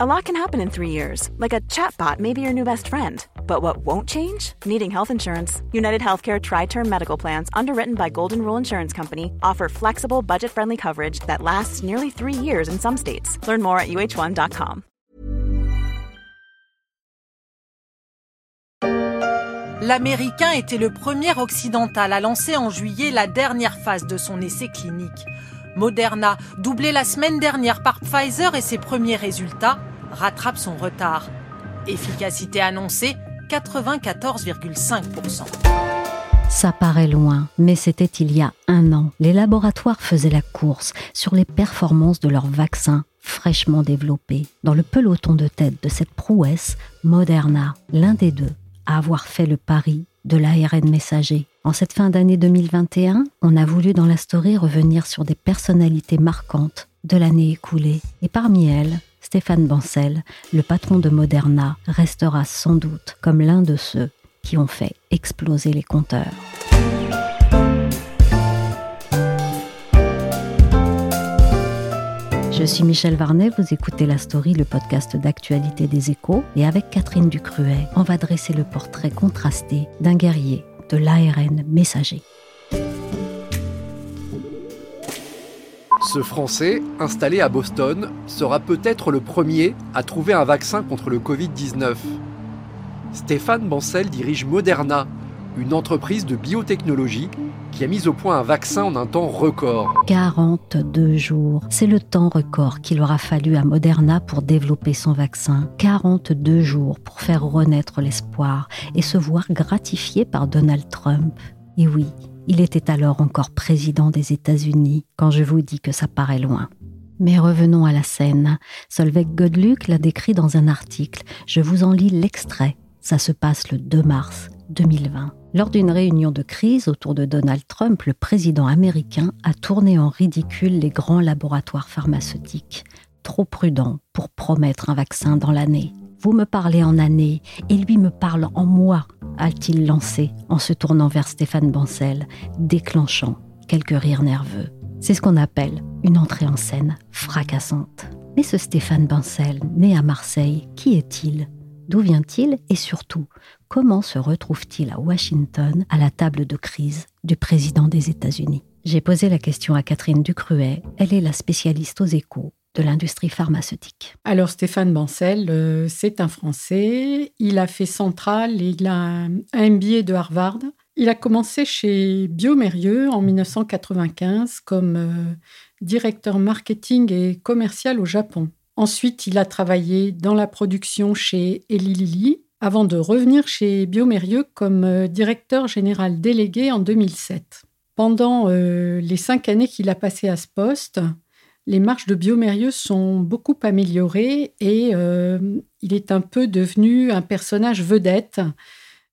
A lot can happen in three years, like a chatbot may be your new best friend. But what won't change? Needing health insurance. United Healthcare Tri Term Medical Plans, underwritten by Golden Rule Insurance Company, offer flexible, budget friendly coverage that lasts nearly three years in some states. Learn more at uh1.com. L'Américain était le premier occidental à lancer en juillet la dernière phase de son essai clinique. Moderna, doublé la semaine dernière par Pfizer et ses premiers résultats, rattrape son retard. Efficacité annoncée 94,5%. Ça paraît loin, mais c'était il y a un an. Les laboratoires faisaient la course sur les performances de leurs vaccins fraîchement développés. Dans le peloton de tête de cette prouesse, Moderna, l'un des deux, a avoir fait le pari de l'ARN messager. En cette fin d'année 2021, on a voulu dans la story revenir sur des personnalités marquantes de l'année écoulée. Et parmi elles, Stéphane Bancel, le patron de Moderna, restera sans doute comme l'un de ceux qui ont fait exploser les compteurs. Je suis Michel Varnet, vous écoutez La Story, le podcast d'actualité des échos, et avec Catherine Ducruet, on va dresser le portrait contrasté d'un guerrier de l'ARN messager. Ce Français, installé à Boston, sera peut-être le premier à trouver un vaccin contre le Covid-19. Stéphane Bancel dirige Moderna, une entreprise de biotechnologie qui a mis au point un vaccin en un temps record. 42 jours, c'est le temps record qu'il aura fallu à Moderna pour développer son vaccin. 42 jours pour faire renaître l'espoir et se voir gratifié par Donald Trump. Et oui, il était alors encore président des États-Unis quand je vous dis que ça paraît loin. Mais revenons à la scène. Solveig Godluc l'a décrit dans un article. Je vous en lis l'extrait. Ça se passe le 2 mars 2020. Lors d'une réunion de crise autour de Donald Trump, le président américain a tourné en ridicule les grands laboratoires pharmaceutiques, trop prudents pour promettre un vaccin dans l'année. Vous me parlez en année et lui me parle en mois, a-t-il lancé en se tournant vers Stéphane Bancel, déclenchant quelques rires nerveux. C'est ce qu'on appelle une entrée en scène fracassante. Mais ce Stéphane Bancel, né à Marseille, qui est-il? D'où vient-il? Et surtout, comment se retrouve-t-il à Washington à la table de crise du président des États-Unis? J'ai posé la question à Catherine Ducruet. Elle est la spécialiste aux échos de l'industrie pharmaceutique. Alors Stéphane Bancel, euh, c'est un Français. Il a fait Centrale et il a un MBA de Harvard. Il a commencé chez Biomérieux en 1995 comme euh, directeur marketing et commercial au Japon. Ensuite, il a travaillé dans la production chez Eli Lilly avant de revenir chez Biomérieux comme euh, directeur général délégué en 2007. Pendant euh, les cinq années qu'il a passées à ce poste, les marches de Biomérieux sont beaucoup améliorées et euh, il est un peu devenu un personnage vedette.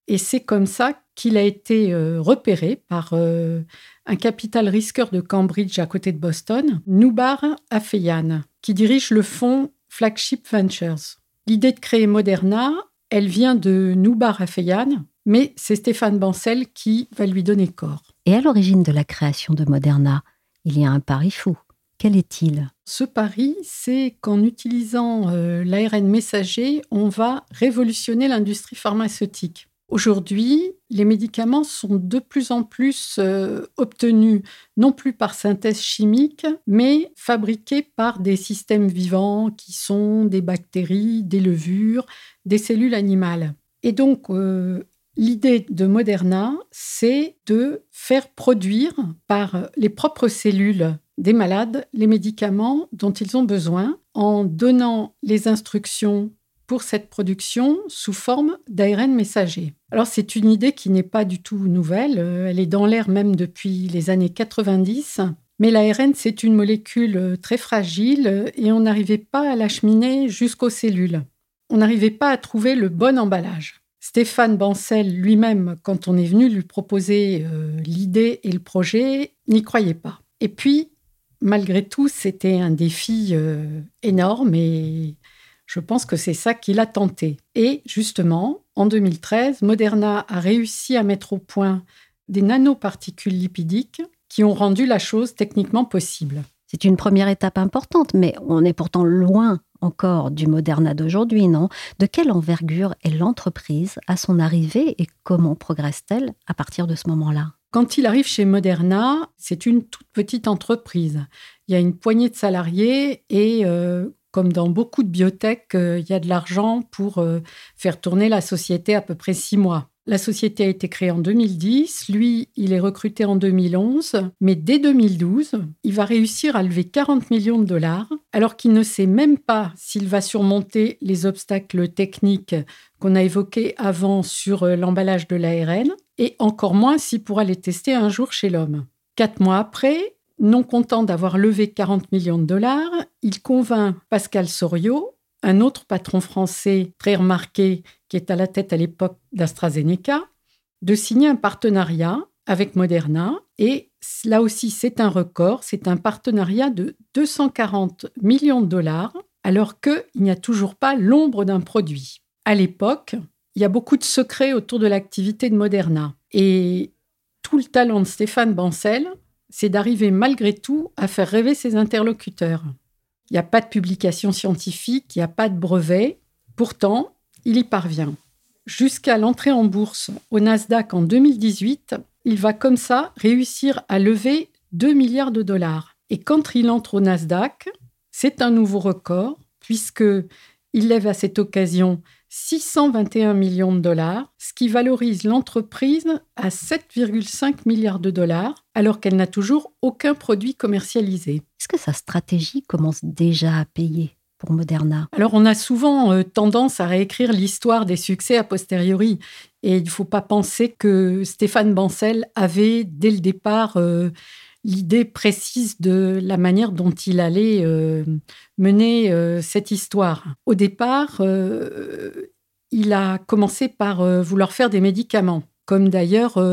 Et c'est comme ça qu'il a été repéré par un capital risqueur de Cambridge à côté de Boston, Noubar Afeyan qui dirige le fonds Flagship Ventures. L'idée de créer Moderna, elle vient de Noubar Afeyan, mais c'est Stéphane Bancel qui va lui donner corps. Et à l'origine de la création de Moderna, il y a un pari fou. Quel est-il? Ce pari, c'est qu'en utilisant euh, l'ARN messager, on va révolutionner l'industrie pharmaceutique. Aujourd'hui, les médicaments sont de plus en plus euh, obtenus non plus par synthèse chimique, mais fabriqués par des systèmes vivants qui sont des bactéries, des levures, des cellules animales. Et donc, euh, l'idée de Moderna, c'est de faire produire par les propres cellules des malades les médicaments dont ils ont besoin en donnant les instructions pour cette production sous forme d'ARN messager. Alors c'est une idée qui n'est pas du tout nouvelle, euh, elle est dans l'air même depuis les années 90, mais l'ARN c'est une molécule euh, très fragile euh, et on n'arrivait pas à l'acheminer jusqu'aux cellules. On n'arrivait pas à trouver le bon emballage. Stéphane Bancel lui-même, quand on est venu lui proposer l'idée et le projet, n'y croyait pas. Et puis, malgré tout, c'était un défi énorme et je pense que c'est ça qu'il a tenté. Et justement, en 2013, Moderna a réussi à mettre au point des nanoparticules lipidiques qui ont rendu la chose techniquement possible. C'est une première étape importante, mais on est pourtant loin encore du Moderna d'aujourd'hui, non? De quelle envergure est l'entreprise à son arrivée et comment progresse-t-elle à partir de ce moment-là? Quand il arrive chez Moderna, c'est une toute petite entreprise. Il y a une poignée de salariés et, euh, comme dans beaucoup de biotech, euh, il y a de l'argent pour euh, faire tourner la société à peu près six mois. La société a été créée en 2010, lui, il est recruté en 2011, mais dès 2012, il va réussir à lever 40 millions de dollars, alors qu'il ne sait même pas s'il va surmonter les obstacles techniques qu'on a évoqués avant sur l'emballage de l'ARN et encore moins s'il pourra les tester un jour chez l'homme. Quatre mois après, non content d'avoir levé 40 millions de dollars, il convainc Pascal Soriot, un autre patron français très remarqué qui est à la tête à l'époque d'AstraZeneca, de signer un partenariat avec Moderna. Et là aussi, c'est un record, c'est un partenariat de 240 millions de dollars, alors qu'il n'y a toujours pas l'ombre d'un produit. À l'époque, il y a beaucoup de secrets autour de l'activité de Moderna. Et tout le talent de Stéphane Bancel, c'est d'arriver malgré tout à faire rêver ses interlocuteurs. Il n'y a pas de publication scientifique, il n'y a pas de brevet. Pourtant, il y parvient. Jusqu'à l'entrée en bourse au Nasdaq en 2018, il va comme ça réussir à lever 2 milliards de dollars. Et quand il entre au Nasdaq, c'est un nouveau record, puisque il lève à cette occasion 621 millions de dollars, ce qui valorise l'entreprise à 7,5 milliards de dollars, alors qu'elle n'a toujours aucun produit commercialisé. Est-ce que sa stratégie commence déjà à payer pour Moderna? Alors on a souvent euh, tendance à réécrire l'histoire des succès a posteriori, et il ne faut pas penser que Stéphane Bancel avait dès le départ... Euh, l'idée précise de la manière dont il allait euh, mener euh, cette histoire. Au départ, euh, il a commencé par vouloir faire des médicaments, comme d'ailleurs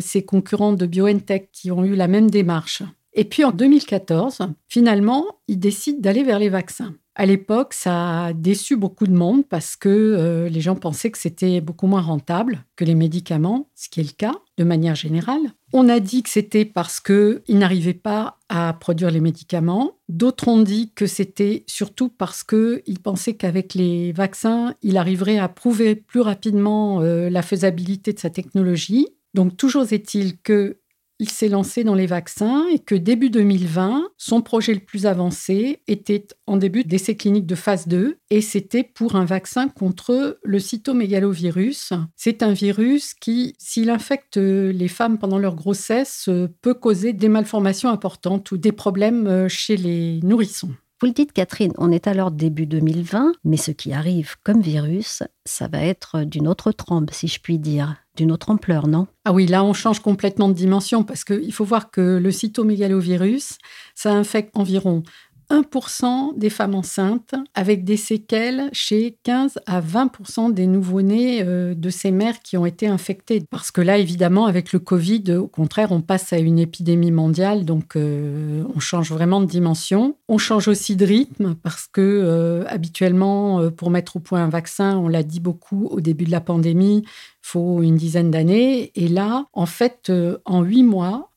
ses concurrents de BioNTech qui ont eu la même démarche. Et puis en 2014, finalement, il décide d'aller vers les vaccins. À l'époque, ça a déçu beaucoup de monde parce que euh, les gens pensaient que c'était beaucoup moins rentable que les médicaments, ce qui est le cas de manière générale. On a dit que c'était parce qu'ils n'arrivaient pas à produire les médicaments. D'autres ont dit que c'était surtout parce qu'ils pensaient qu'avec les vaccins, il arriverait à prouver plus rapidement euh, la faisabilité de sa technologie. Donc toujours est-il que il s'est lancé dans les vaccins et que début 2020, son projet le plus avancé était en début d'essai clinique de phase 2 et c'était pour un vaccin contre le cytomégalovirus. C'est un virus qui, s'il infecte les femmes pendant leur grossesse, peut causer des malformations importantes ou des problèmes chez les nourrissons. Vous le dites, Catherine, on est alors début 2020, mais ce qui arrive comme virus, ça va être d'une autre trempe, si je puis dire, d'une autre ampleur, non? Ah oui, là, on change complètement de dimension parce qu'il faut voir que le cytomégalovirus, ça infecte environ 1% des femmes enceintes avec des séquelles chez 15 à 20% des nouveau-nés euh, de ces mères qui ont été infectées. Parce que là, évidemment, avec le Covid, au contraire, on passe à une épidémie mondiale, donc euh, on change vraiment de dimension. On change aussi de rythme parce que euh, habituellement, pour mettre au point un vaccin, on l'a dit beaucoup au début de la pandémie, faut une dizaine d'années. Et là, en fait, en huit mois,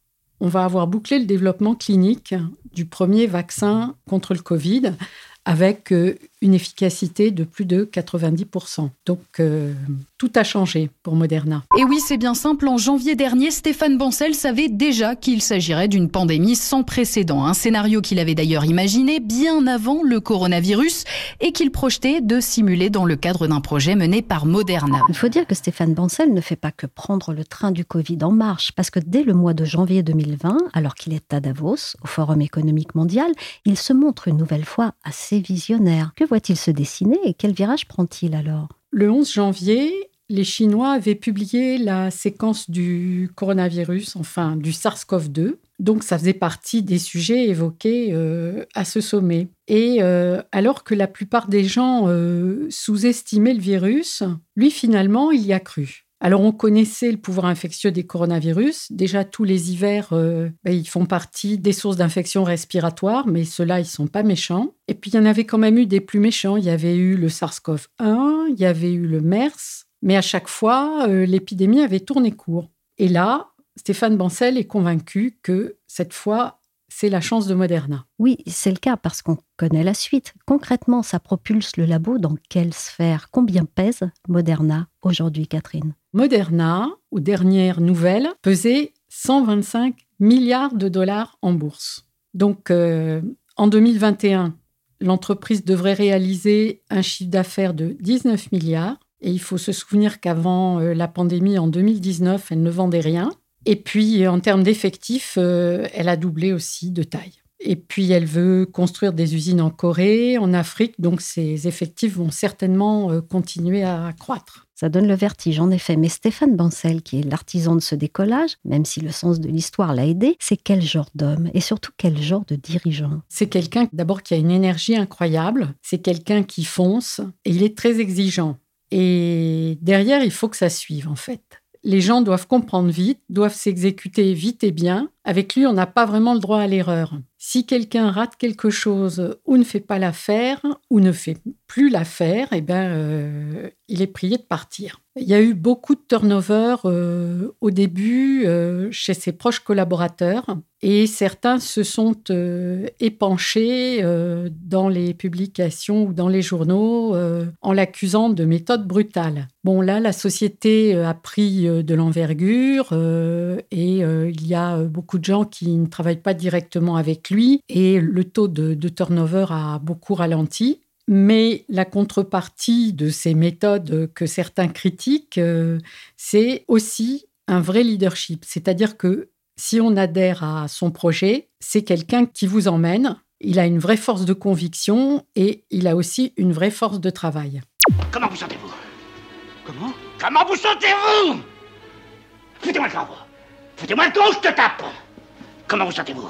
on va avoir bouclé le développement clinique du premier vaccin contre le Covid avec euh, une efficacité de plus de 90%. Donc euh, tout a changé pour Moderna. Et oui, c'est bien simple. En janvier dernier, Stéphane Bancel savait déjà qu'il s'agirait d'une pandémie sans précédent. Un scénario qu'il avait d'ailleurs imaginé bien avant le coronavirus et qu'il projetait de simuler dans le cadre d'un projet mené par Moderna. Il faut dire que Stéphane Bancel ne fait pas que prendre le train du Covid en marche, parce que dès le mois de janvier 2020, alors qu'il est à Davos, au Forum économique mondial, il se montre une nouvelle fois assez visionnaire. Que voit-il se dessiner et quel virage prend-il alors? Le 11 janvier, les Chinois avaient publié la séquence du coronavirus, enfin du SARS-CoV-2. Donc ça faisait partie des sujets évoqués euh, à ce sommet. Et euh, alors que la plupart des gens euh, sous-estimaient le virus, lui finalement, il y a cru. Alors on connaissait le pouvoir infectieux des coronavirus. Déjà tous les hivers, ben, ils font partie des sources d'infection respiratoire, mais ceux-là, ils sont pas méchants. Et puis il y en avait quand même eu des plus méchants. Il y avait eu le SARS-CoV-1, il y avait eu le MERS, mais à chaque fois, euh, l'épidémie avait tourné court. Et là, Stéphane Bancel est convaincu que cette fois, c'est la chance de Moderna. Oui, c'est le cas parce qu'on connaît la suite. Concrètement, ça propulse le labo dans quelle sphère? Combien pèse Moderna aujourd'hui, Catherine? Moderna, aux dernières nouvelles, pesait 125 milliards de dollars en bourse. Donc, euh, en 2021, l'entreprise devrait réaliser un chiffre d'affaires de 19 milliards. Et il faut se souvenir qu'avant euh, la pandémie, en 2019, elle ne vendait rien. Et puis, en termes d'effectifs, euh, elle a doublé aussi de taille. Et puis, elle veut construire des usines en Corée, en Afrique, donc ses effectifs vont certainement continuer à croître. Ça donne le vertige, en effet. Mais Stéphane Bancel, qui est l'artisan de ce décollage, même si le sens de l'histoire l'a aidé, c'est quel genre d'homme et surtout quel genre de dirigeant? C'est quelqu'un d'abord qui a une énergie incroyable, c'est quelqu'un qui fonce et il est très exigeant. Et derrière, il faut que ça suive en fait les gens doivent comprendre vite, doivent s'exécuter vite et bien. Avec lui, on n'a pas vraiment le droit à l'erreur. Si quelqu'un rate quelque chose ou ne fait pas l'affaire ou ne fait plus l'affaire, eh ben, euh, il est prié de partir. Il y a eu beaucoup de turnover euh, au début euh, chez ses proches collaborateurs et certains se sont épanchés dans les publications ou dans les journaux en l'accusant de méthode brutale. Bon, là, la société a pris de l'envergure et il y a beaucoup de gens qui ne travaillent pas directement avec lui et le taux de turnover a beaucoup ralenti. Mais la contrepartie de ces méthodes que certains critiquent, euh, c'est aussi un vrai leadership. C'est-à-dire que si on adhère à son projet, c'est quelqu'un qui vous emmène. Il a une vraie force de conviction et il a aussi une vraie force de travail. Comment vous sentez-vous? Comment? Comment vous sentez-vous? Foutez-moi le camp Foutez-moi le camp, je te tape Comment vous sentez-vous?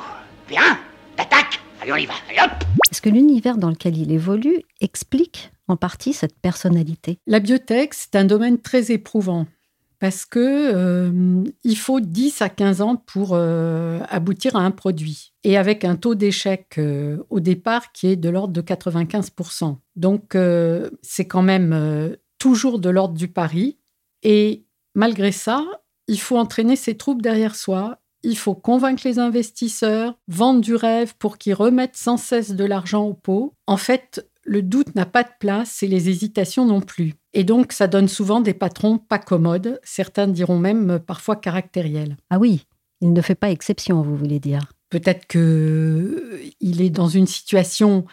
Bien? L'attaque Allez, on y va. Allez, hop est-ce que l'univers dans lequel il évolue explique en partie cette personnalité. La biotech, c'est un domaine très éprouvant parce que euh, il faut 10 à 15 ans pour euh, aboutir à un produit et avec un taux d'échec euh, au départ qui est de l'ordre de 95% Donc c'est quand même toujours de l'ordre du pari et malgré ça, il faut entraîner ses troupes derrière soi. Il faut convaincre les investisseurs, vendre du rêve pour qu'ils remettent sans cesse de l'argent au pot. En fait, le doute n'a pas de place et les hésitations non plus. Et donc, ça donne souvent des patrons pas commodes, certains diront même parfois caractériels. Ah oui, il ne fait pas exception, vous voulez dire. Peut-être qu'il est dans une situation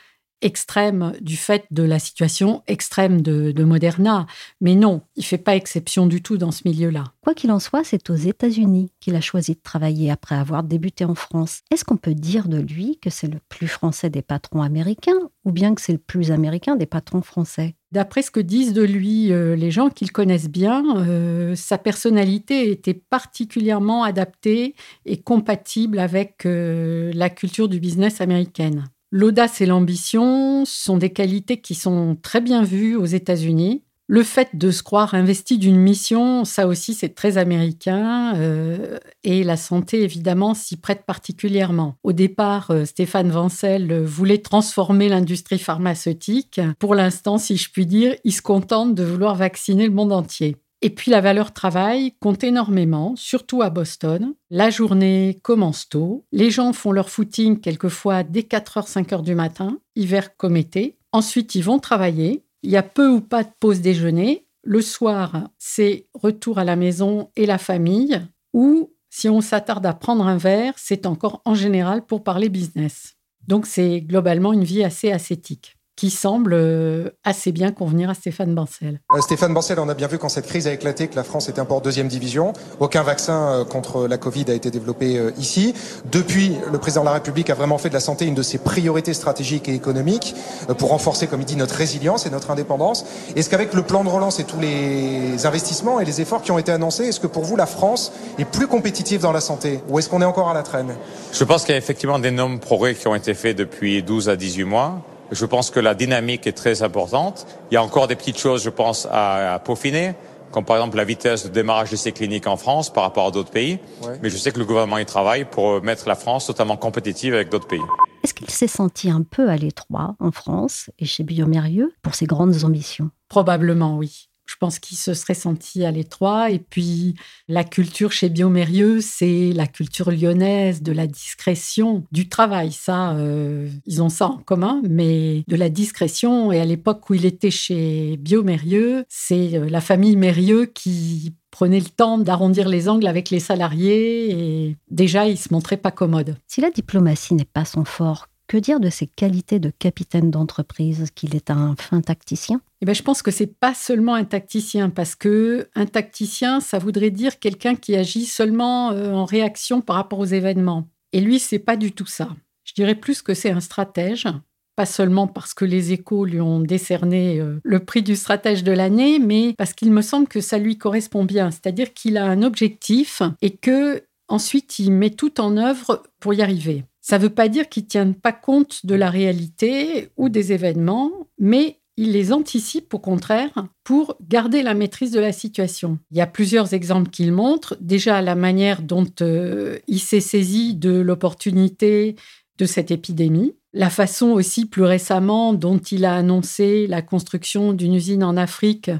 extrême du fait de la situation extrême de, Moderna. Mais non, il ne fait pas exception du tout dans ce milieu-là. Quoi qu'il en soit, c'est aux États-Unis qu'il a choisi de travailler après avoir débuté en France. Est-ce qu'on peut dire de lui que c'est le plus français des patrons américains ou bien que c'est le plus américain des patrons français? D'après ce que disent de lui euh, les gens qu'il connaissent bien, euh, sa personnalité était particulièrement adaptée et compatible avec euh, la culture du business américaine. L'audace et l'ambition sont des qualités qui sont très bien vues aux États-Unis. Le fait de se croire investi d'une mission, ça aussi c'est très américain euh, et la santé évidemment s'y prête particulièrement. Au départ, euh, Stéphane Vancel voulait transformer l'industrie pharmaceutique. Pour l'instant, si je puis dire, il se contente de vouloir vacciner le monde entier. Et puis la valeur travail compte énormément, surtout à Boston. La journée commence tôt. Les gens font leur footing quelquefois dès 4h, 5h du matin, hiver comme été. Ensuite, ils vont travailler. Il y a peu ou pas de pause déjeuner. Le soir, c'est retour à la maison et la famille. Ou si on s'attarde à prendre un verre, c'est encore en général pour parler business. Donc c'est globalement une vie assez ascétique qui semble euh, assez bien convenir à Stéphane Bancel. Euh, Stéphane Bancel, on a bien vu quand cette crise a éclaté que la France était encore deuxième division. Aucun vaccin euh, contre la Covid a été développé ici. Depuis, le président de la République a vraiment fait de la santé une de ses priorités stratégiques et économiques pour renforcer, comme il dit, notre résilience et notre indépendance. Est-ce qu'avec le plan de relance et tous les investissements et les efforts qui ont été annoncés, est-ce que pour vous la France est plus compétitive dans la santé ou est-ce qu'on est encore à la traîne? Je pense qu'il y a effectivement d'énormes progrès qui ont été faits depuis 12 à 18 mois. Je pense que la dynamique est très importante. Il y a encore des petites choses, je pense, à, peaufiner, comme par exemple la vitesse de démarrage d'essais cliniques en France par rapport à d'autres pays. Mais je sais que le gouvernement y travaille pour mettre la France totalement compétitive avec d'autres pays. Est-ce qu'il s'est senti un peu à l'étroit en France et chez Biomérieux pour ses grandes ambitions? Probablement oui. Je pense qu'il se serait senti à l'étroit. Et puis, la culture chez Biomérieux, c'est la culture lyonnaise de la discrétion, du travail. Ça, euh, ils ont ça en commun, mais de la discrétion. Et à l'époque où il était chez Biomérieux, c'est euh, la famille Mérieux qui prenait le temps d'arrondir les angles avec les salariés et déjà, il se montrait pas commode. Si la diplomatie n'est pas son fort, que dire de ses qualités de capitaine d'entreprise Qu'il est un fin tacticien? Eh bien, je pense que c'est pas seulement un tacticien, parce que un tacticien, ça voudrait dire quelqu'un qui agit seulement euh, en réaction par rapport aux événements. Et lui, c'est pas du tout ça. Je dirais plus que c'est un stratège, pas seulement parce que les échos lui ont décerné euh, le prix du stratège de l'année, mais parce qu'il me semble que ça lui correspond bien. C'est-à-dire qu'il a un objectif et que ensuite il met tout en œuvre pour y arriver. Ça ne veut pas dire qu'ils ne tiennent pas compte de la réalité ou des événements, mais ils les anticipent au contraire pour garder la maîtrise de la situation. Il y a plusieurs exemples qu'il montre. Déjà, la manière dont euh, il s'est saisi de l'opportunité de cette épidémie. La façon aussi plus récemment dont il a annoncé la construction d'une usine en Afrique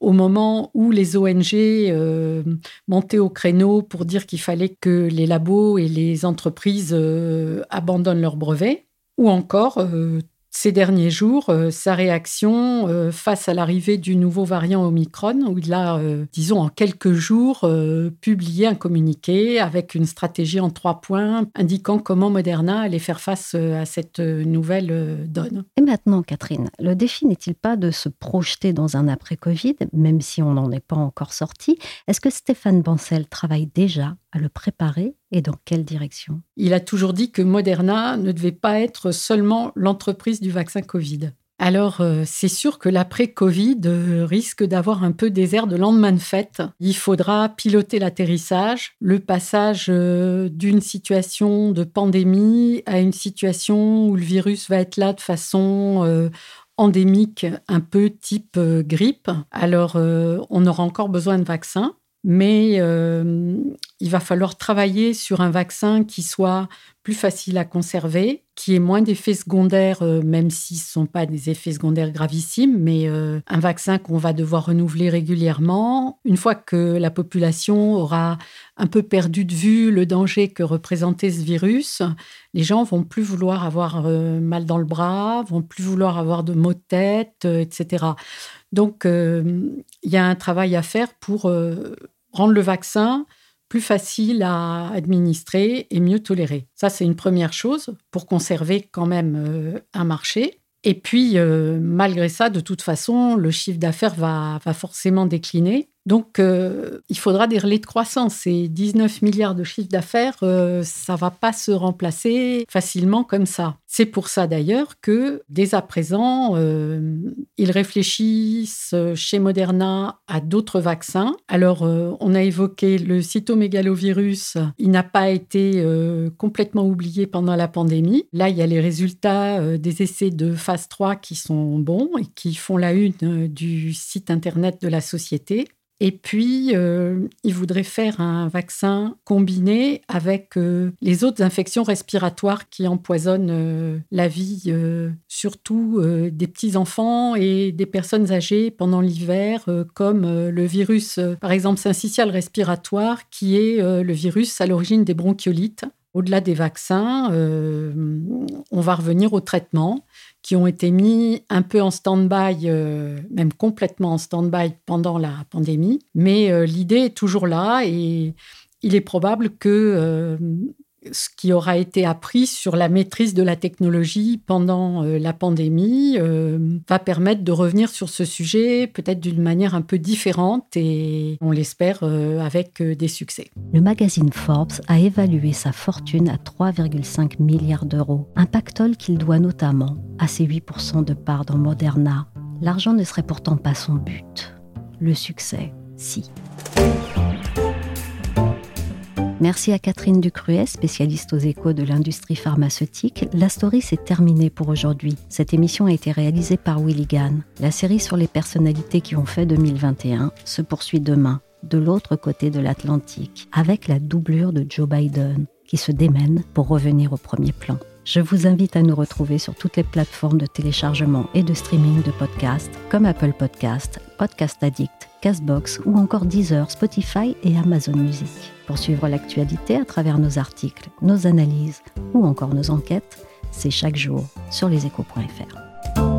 au moment où les ONG euh, montaient au créneau pour dire qu'il fallait que les labos et les entreprises euh, abandonnent leurs brevets, ou encore ces derniers jours euh, sa réaction euh, face à l'arrivée du nouveau variant Omicron, où il a, euh, disons, en quelques jours, publié un communiqué avec une stratégie en trois points indiquant comment Moderna allait faire face à cette nouvelle donne. Et maintenant, Catherine, le défi n'est-il pas de se projeter dans un après-Covid, même si on n'en est pas encore sorti? Est-ce que Stéphane Bancel travaille déjà à le préparer? Et dans quelle direction? Il a toujours dit que Moderna ne devait pas être seulement l'entreprise du vaccin Covid. Alors, euh, c'est sûr que l'après-Covid euh, risque d'avoir un peu airs de lendemain de fête. Il faudra piloter l'atterrissage, le passage euh, d'une situation de pandémie à une situation où le virus va être là de façon endémique, un peu type grippe. Alors, on aura encore besoin de vaccins mais euh, il va falloir travailler sur un vaccin qui soit plus facile à conserver, qui ait moins d'effets secondaires, euh, même si ce ne sont pas des effets secondaires gravissimes, mais euh, un vaccin qu'on va devoir renouveler régulièrement. Une fois que la population aura un peu perdu de vue le danger que représentait ce virus, les gens vont plus vouloir avoir mal dans le bras, vont plus vouloir avoir de maux de tête, etc. Donc, il y a un travail à faire pour rendre le vaccin plus facile à administrer et mieux toléré. Ça, c'est une première chose pour conserver quand même euh, un marché. Et puis, euh, malgré ça, de toute façon, le chiffre d'affaires va, forcément décliner. Donc, euh, il faudra des relais de croissance. Et 19 milliards de chiffre d'affaires, euh, ça va pas se remplacer facilement comme ça. C'est pour ça d'ailleurs que, dès à présent, euh, ils réfléchissent chez Moderna à d'autres vaccins. Alors, on a évoqué le cytomégalovirus. Il n'a pas été complètement oublié pendant la pandémie. Là, il y a les résultats des essais de phase 3 qui sont bons et qui font la une du site internet de la société. Et puis, euh, il voudrait faire un vaccin combiné avec euh, les autres infections respiratoires qui empoisonnent euh, la vie, surtout des petits-enfants et des personnes âgées pendant l'hiver, comme le virus, par exemple, syncytial respiratoire, qui est le virus à l'origine des bronchiolites. Au-delà des vaccins, on va revenir au traitement qui ont été mis un peu en stand-by, euh, même complètement en stand-by pendant la pandémie. Mais euh, l'idée est toujours là et il est probable que euh, ce qui aura été appris sur la maîtrise de la technologie pendant euh, la pandémie euh, va permettre de revenir sur ce sujet peut-être d'une manière un peu différente et on l'espère euh, avec des succès. Le magazine Forbes a évalué sa fortune à 3,5 milliards d'euros, un pactole qu'il doit notamment à ses 8% de part dans Moderna. L'argent ne serait pourtant pas son but. Le succès, si. Merci à Catherine Ducruet, spécialiste aux échos de l'industrie pharmaceutique. La story s'est terminée pour aujourd'hui. Cette émission a été réalisée par Willy Gann. La série sur les personnalités qui ont fait 2021 se poursuit demain, de l'autre côté de l'Atlantique, avec la doublure de Joe Biden, qui se démène pour revenir au premier plan. Je vous invite à nous retrouver sur toutes les plateformes de téléchargement et de streaming de podcasts comme Apple Podcast, Podcast Addict, Castbox ou encore Deezer, Spotify et Amazon Music. Pour suivre l'actualité à travers nos articles, nos analyses ou encore nos enquêtes, c'est chaque jour sur leséchos.fr.